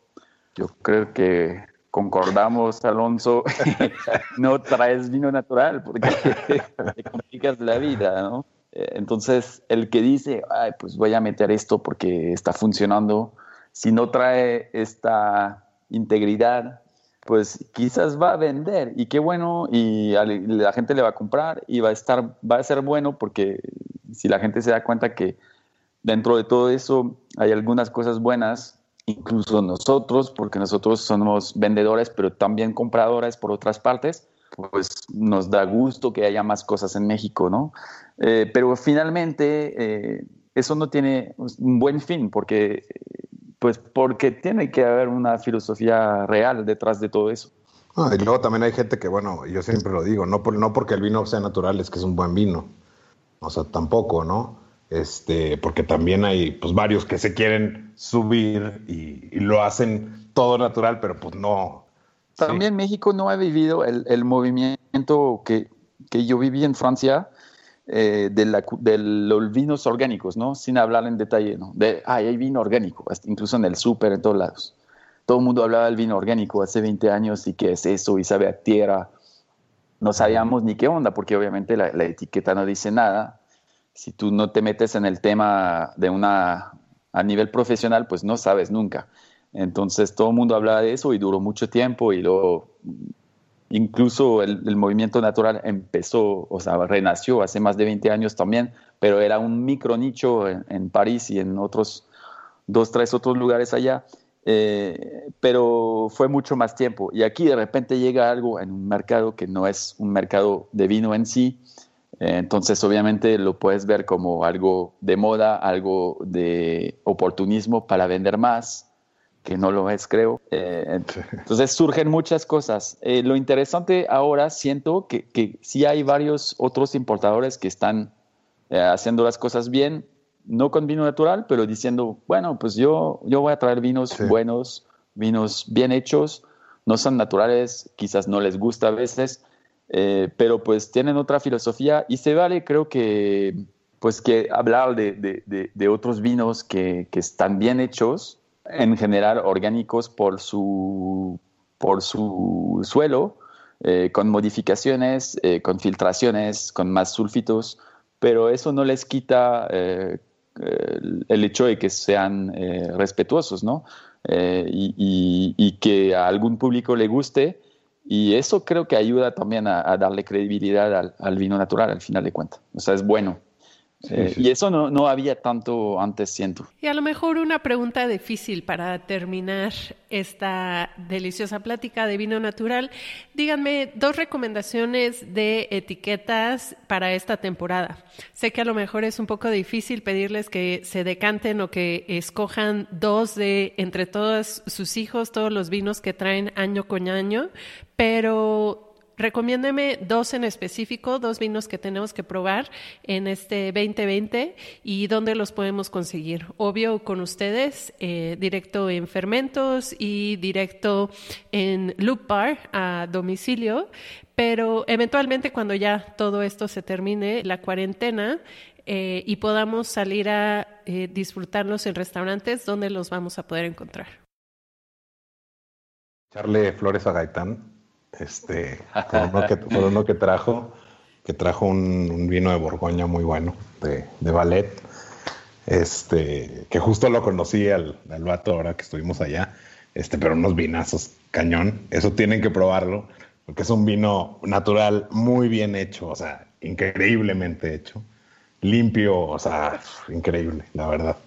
yo creo que concordamos, Alonso, no traes vino natural porque te complicas la vida, ¿no? Eh, entonces, el que dice, Ay, pues voy a meter esto porque está funcionando, si no trae esta integridad, pues quizás va a vender y qué bueno y la gente le va a comprar y va a estar, va a ser bueno porque si la gente se da cuenta que dentro de todo eso hay algunas cosas buenas, incluso nosotros, porque nosotros somos vendedores, pero también compradores por otras partes, pues nos da gusto que haya más cosas en México, ¿no? Eh, pero finalmente eh, eso no tiene un buen fin porque, pues porque tiene que haber una filosofía real detrás de todo eso. Ah, y luego también hay gente que, bueno, yo siempre lo digo, no, no porque el vino sea natural es que es un buen vino. O sea, tampoco, ¿no? Este, porque también hay pues varios que se quieren subir y, y lo hacen todo natural, pero pues no, también México no ha vivido el, movimiento que, yo viví en Francia eh, de, los vinos orgánicos, ¿no? Sin hablar en detalle, ¿no? De, ay, hay vino orgánico, incluso en el súper, en todos lados. Todo el mundo hablaba del vino orgánico hace 20 años y qué es eso y sabe a tierra. No sabíamos ni qué onda, porque obviamente la, la etiqueta no dice nada. Si tú no te metes en el tema de una a nivel profesional, pues no sabes nunca. Entonces todo el mundo hablaba de eso y duró mucho tiempo y luego incluso el, movimiento natural empezó, o sea, renació hace más de 20 años también, pero era un micro nicho en, París y en otros dos, tres otros lugares allá, eh, pero fue mucho más tiempo. Y aquí de repente llega algo en un mercado que no es un mercado de vino en sí, entonces, obviamente, lo puedes ver como algo de moda, algo de oportunismo para vender más, que no lo es, creo. Eh, entonces, surgen muchas cosas. Eh, lo interesante ahora, siento que, que sí hay varios otros importadores que están haciendo las cosas bien, no con vino natural, pero diciendo, bueno, pues yo, yo voy a traer vinos buenos, vinos bien hechos, no son naturales, quizás no les gusta a veces, eh, pero pues tienen otra filosofía y se vale, creo que, pues que hablar de, de, otros vinos que, que, están bien hechos, en general orgánicos por su, por su suelo, eh, con modificaciones, eh, con filtraciones, con más sulfitos, pero eso no les quita el hecho de que sean respetuosos, ¿no? Y, y, y, que a algún público le guste y eso creo que ayuda también a, darle credibilidad al, vino natural al final de cuentas. O sea, es bueno. Eh, y eso no, no, había tanto antes, siento. Y a lo mejor una pregunta difícil para terminar esta deliciosa plática de vino natural. Díganme dos recomendaciones de etiquetas para esta temporada. Sé que a lo mejor es un poco difícil pedirles que se decanten o que escojan dos de entre todos sus hijos, todos los vinos que traen año con año, pero Recomiéndeme dos en específico, dos vinos que tenemos que probar en este 2020 y dónde los podemos conseguir. Obvio con ustedes, eh, directo en fermentos y directo en Loop Bar a domicilio, pero eventualmente cuando ya todo esto se termine, la cuarentena, eh, y podamos salir a eh, disfrutarlos en restaurantes, ¿dónde los vamos a poder encontrar? Charle Flores a Gaitán este, por uno que, trajo, que trajo un, vino de Borgoña muy bueno, de, de Ballet, este, que justo lo conocí al, al vato ahora que estuvimos allá, este, pero unos vinazos cañón, eso tienen que probarlo, porque es un vino natural muy bien hecho, o sea, increíblemente hecho, limpio, o sea, increíble, la verdad.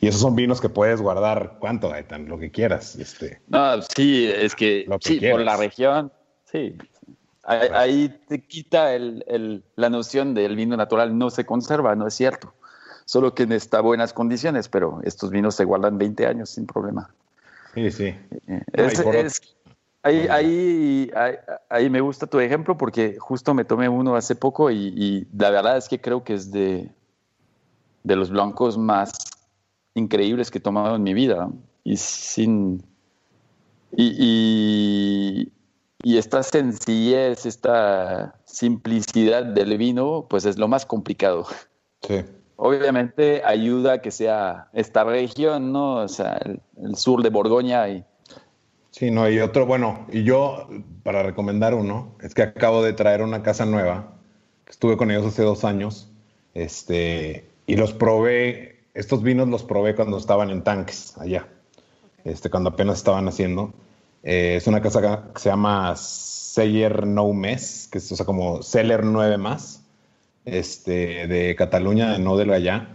Y esos son vinos que puedes guardar, ¿cuánto, Gaetan? Lo que quieras. Este, no, sí, es que, sí, por la región, Sí, ahí, te quita el, la noción del vino natural no se conserva, no es cierto. Solo que está buenas condiciones, pero estos vinos se guardan 20 años sin problema. Sí, sí. Eh, ahí, ahí, me gusta tu ejemplo porque justo me tomé uno hace poco y, la verdad es que creo que es de, de los blancos más increíbles que he tomado en mi vida. Y sin. y, y esta sencillez, esta simplicidad del vino, pues es lo más complicado. Sí. Obviamente ayuda a que sea esta región, ¿no? O sea, el, sur de Borgoña y... Sí, no, y otro, bueno, y yo, para recomendar uno, es que acabo de traer una casa nueva, estuve con ellos hace dos años, este, y los probé, estos vinos los probé cuando estaban en tanques allá, este, cuando apenas estaban haciendo, eh, es una casa que se llama Seller No Mes, que es o sea, como Seller 9 más, este, de Cataluña, no del allá.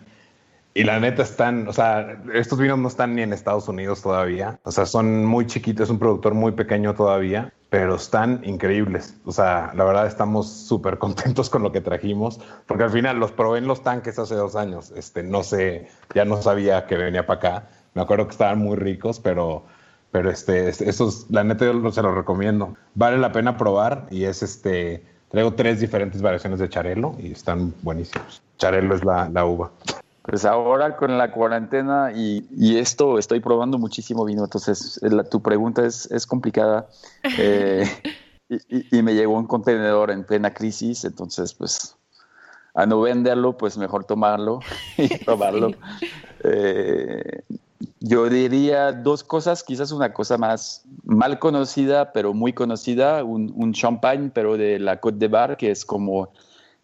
Y la neta están, o sea, estos vinos no están ni en Estados Unidos todavía. O sea, son muy chiquitos, es un productor muy pequeño todavía, pero están increíbles. O sea, la verdad estamos súper contentos con lo que trajimos, porque al final los probé en los tanques hace dos años. Este, no sé, ya no sabía que venía para acá. Me acuerdo que estaban muy ricos, pero pero este, estos, la neta yo se los recomiendo. Vale la pena probar y es este, traigo tres diferentes variaciones de charelo y están buenísimos. Charelo es la, la uva. Pues ahora con la cuarentena y, y, esto estoy probando muchísimo vino, entonces la, tu pregunta es, es complicada. Eh, y, y, me llegó un contenedor en plena crisis, entonces pues a no venderlo, pues mejor tomarlo y probarlo. Eh, yo diría dos cosas, quizás una cosa más mal conocida, pero muy conocida, un, champagne, pero de la Côte de Bar, que es como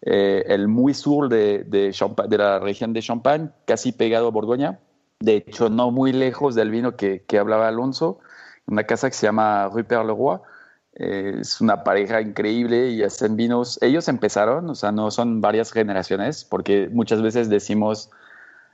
eh, el muy sur de, de, de, la región de Champagne, casi pegado a Borgoña. De hecho, no muy lejos del vino que, que hablaba Alonso, una casa que se llama Rupert Leroy. Eh, es una pareja increíble y hacen vinos. Ellos empezaron, o sea, no son varias generaciones, porque muchas veces decimos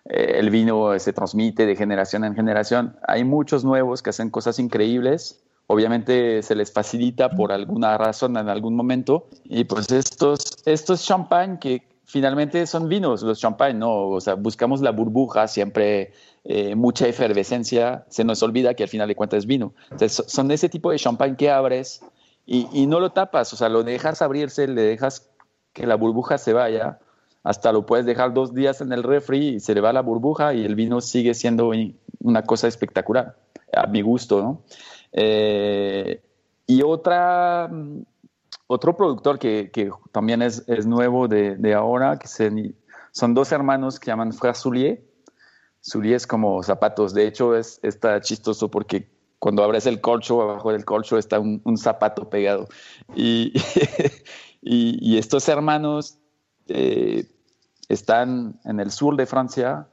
eh, el vino se transmite de generación en generación. Hay muchos nuevos que hacen cosas increíbles, obviamente se les facilita por alguna razón en algún momento. Y pues estos, estos champán que finalmente son vinos, los champán, ¿no? O sea, buscamos la burbuja, siempre eh, mucha efervescencia, se nos olvida que al final de cuentas es vino. Entonces, son ese tipo de champán que abres y, y no lo tapas, o sea, lo dejas abrirse, le dejas que la burbuja se vaya, hasta lo puedes dejar dos días en el refri y se le va la burbuja y el vino sigue siendo una cosa espectacular, a mi gusto, ¿no? Eh, y otra, otro productor que, que también es, es, nuevo de, de ahora, que son dos hermanos que llaman Frère Soulier. Es como zapatos, de hecho es, está chistoso porque cuando abres el corcho, abajo del corcho está un, un zapato pegado. Y, y, y, estos hermanos eh, están en el sur de Francia,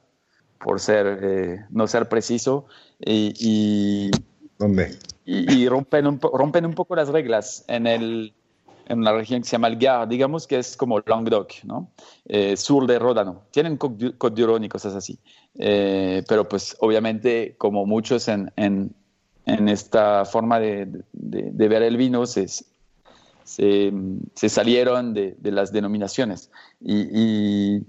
por ser, eh, no ser preciso, y, y ¿Dónde? Y, y, rompen, un, rompen un poco las reglas en, el, en la región que se llama el Gard, digamos que es como Languedoc, ¿no? Eh, sur de Ródano. Tienen Côte y cosas así. Eh, pero pues obviamente como muchos en, en, en esta forma de, de, de, ver el vino se, se, se salieron de, de, las denominaciones y,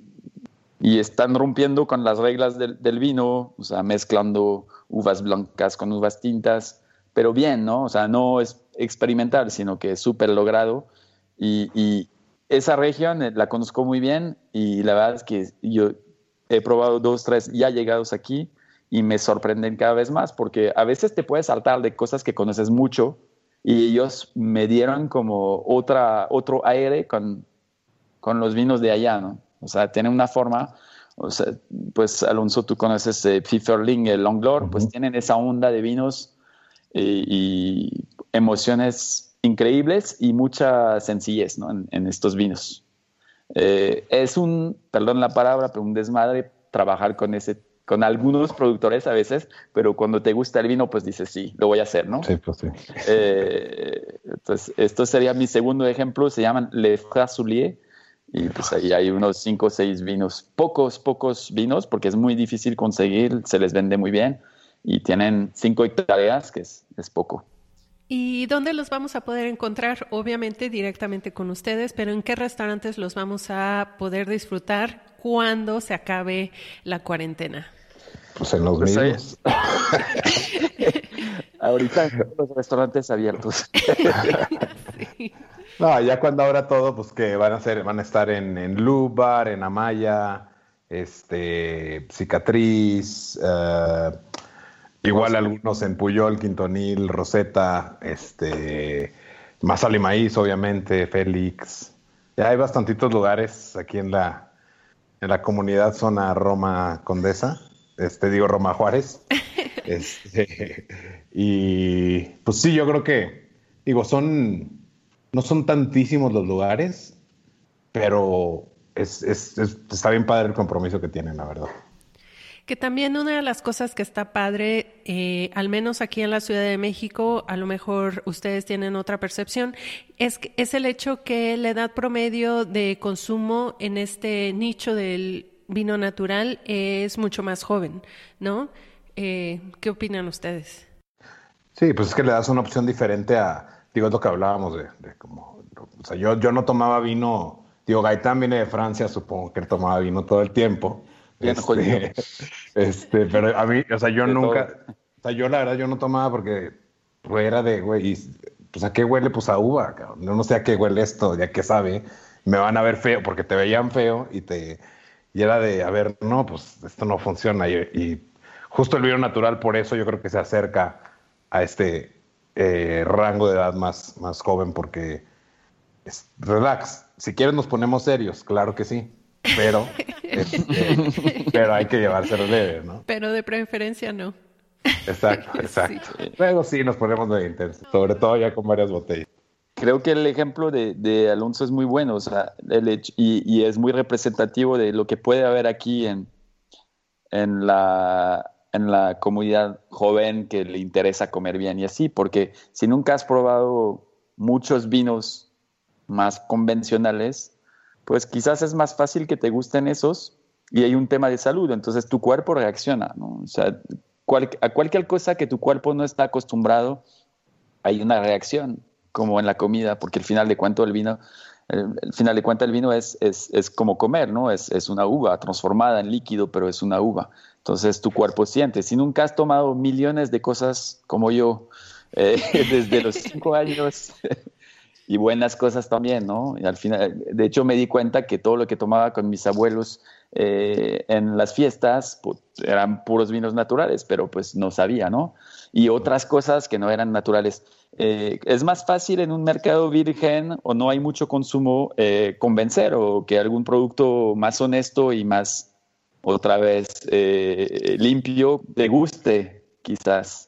y, están rompiendo con las reglas del, del vino, o sea, mezclando uvas blancas con uvas tintas, pero bien, ¿no? O sea, no es experimental, sino que es súper logrado. Y, y, esa región eh, la conozco muy bien y la verdad es que yo he probado dos, tres ya llegados aquí y me sorprenden cada vez más porque a veces te puedes saltar de cosas que conoces mucho y ellos me dieron como otra, otro aire con, con los vinos de allá, ¿no? O sea, tienen una forma o sea, pues Alonso, tú conoces eh, Pfifferling, el Longlor, uh -huh. pues tienen esa onda de vinos eh, y emociones increíbles y mucha sencillez ¿no? en, en, estos vinos. Eh, es un, perdón la palabra, pero un desmadre trabajar con ese con algunos productores a veces, pero cuando te gusta el vino, pues dices, sí, lo voy a hacer, ¿no? Sí, pues sí. Eh, entonces, esto sería mi segundo ejemplo, se llaman Le Frasulier, y pues ahí hay unos cinco o seis vinos, pocos, pocos vinos, porque es muy difícil conseguir, se les vende muy bien, y tienen cinco hectáreas, que es, es poco. ¿Y dónde los vamos a poder encontrar? Obviamente directamente con ustedes, pero ¿en qué restaurantes los vamos a poder disfrutar cuando se acabe la cuarentena? Pues en los pues mismos. Ahorita en los restaurantes abiertos. sí. No, ya cuando ahora todo, pues que van a ser, van a estar en, en Lubar, en Amaya, este, Cicatriz, uh, igual algunos en Puyol, Quintonil, Rosetta, este, Masal y Maíz, obviamente, Félix. Ya hay bastantitos lugares aquí en la, en la comunidad zona Roma Condesa, este, digo Roma Juárez. este, y pues sí, yo creo que, digo, son no son tantísimos los lugares, pero es, es, es, está bien padre el compromiso que tienen, la verdad. Que también una de las cosas que está padre, eh, al menos aquí en la Ciudad de México, a lo mejor ustedes tienen otra percepción, es, es el hecho que la edad promedio de consumo en este nicho del vino natural es mucho más joven, ¿no? Eh, ¿Qué opinan ustedes? Sí, pues es que le das una opción diferente a, digo, es lo que hablábamos de, de como, o sea, yo, yo no tomaba vino, digo, Gaitán viene de Francia, supongo que él tomaba vino todo el tiempo. Bien, este, este, pero a mí, o sea, yo de nunca, todo. o sea, yo la verdad, yo no tomaba porque era de, güey, pues a qué huele, pues a uva, cabrón. Yo no sé a qué huele esto, ya que sabe, me van a ver feo, porque te veían feo y te, y era de, a ver, no, pues esto no funciona. Y, y justo el vino natural, por eso yo creo que se acerca a este, eh, rango de edad más, más joven porque es, relax. Si quieres nos ponemos serios, claro que sí, pero, este, pero hay que llevárselo leve, ¿no? Pero de preferencia no. Exacto, exacto. Sí. Luego sí nos ponemos de intenso, sobre todo ya con varias botellas. Creo que el ejemplo de, de Alonso es muy bueno, o sea, el hecho, y, y, es muy representativo de lo que puede haber aquí en, en la en la comunidad joven que le interesa comer bien y así, porque si nunca has probado muchos vinos más convencionales, pues quizás es más fácil que te gusten esos y hay un tema de salud, entonces tu cuerpo reacciona. O sea, a cualquier cosa que tu cuerpo no está acostumbrado, hay una reacción, como en la comida, porque al final de cuentas el vino, el, final de cuentas el vino es, es, es como comer, ¿no? Es, es, una uva transformada en líquido, pero es una uva. Entonces tu cuerpo siente. Si nunca has tomado millones de cosas como yo, eh, desde los cinco años, y buenas cosas también, ¿no? Y al final, de hecho me di cuenta que todo lo que tomaba con mis abuelos eh, en las fiestas pues, eran puros vinos naturales, pero pues no sabía, ¿no? Y otras cosas que no eran naturales. Eh, es más fácil en un mercado virgen o no hay mucho consumo eh, convencer o que algún producto más honesto y más otra vez limpio te guste, quizás.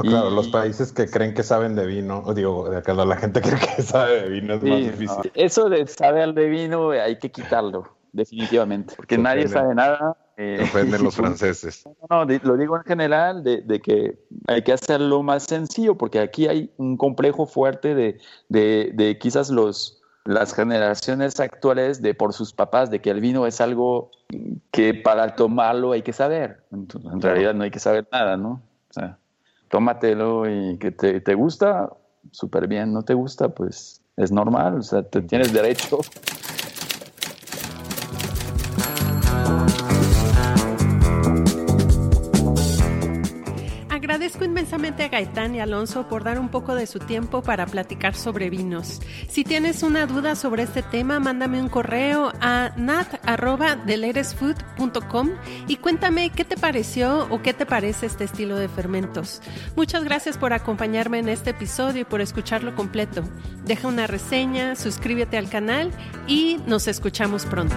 Claro, los países que creen que saben de vino, digo, de la gente cree que sabe de vino es más difícil. eso de saber de vino hay que quitarlo definitivamente, porque nadie sabe nada. Eh, los franceses. No, lo digo en general, de, que hay que hacerlo más sencillo, porque aquí hay un complejo fuerte de, de, quizás los, las generaciones actuales de por sus papás, de que el vino es algo que para tomarlo hay que saber. en realidad no hay que saber nada, ¿no? O sea, tómatelo y que te, te gusta, súper bien, no te gusta, pues es normal, o sea, te tienes derecho Gaitán y Alonso por dar un poco de su tiempo para platicar sobre vinos. Si tienes una duda sobre este tema, mándame un correo a nat.deleresfood.com y cuéntame qué te pareció o qué te parece este estilo de fermentos. Muchas gracias por acompañarme en este episodio y por escucharlo completo. Deja una reseña, suscríbete al canal y nos escuchamos pronto.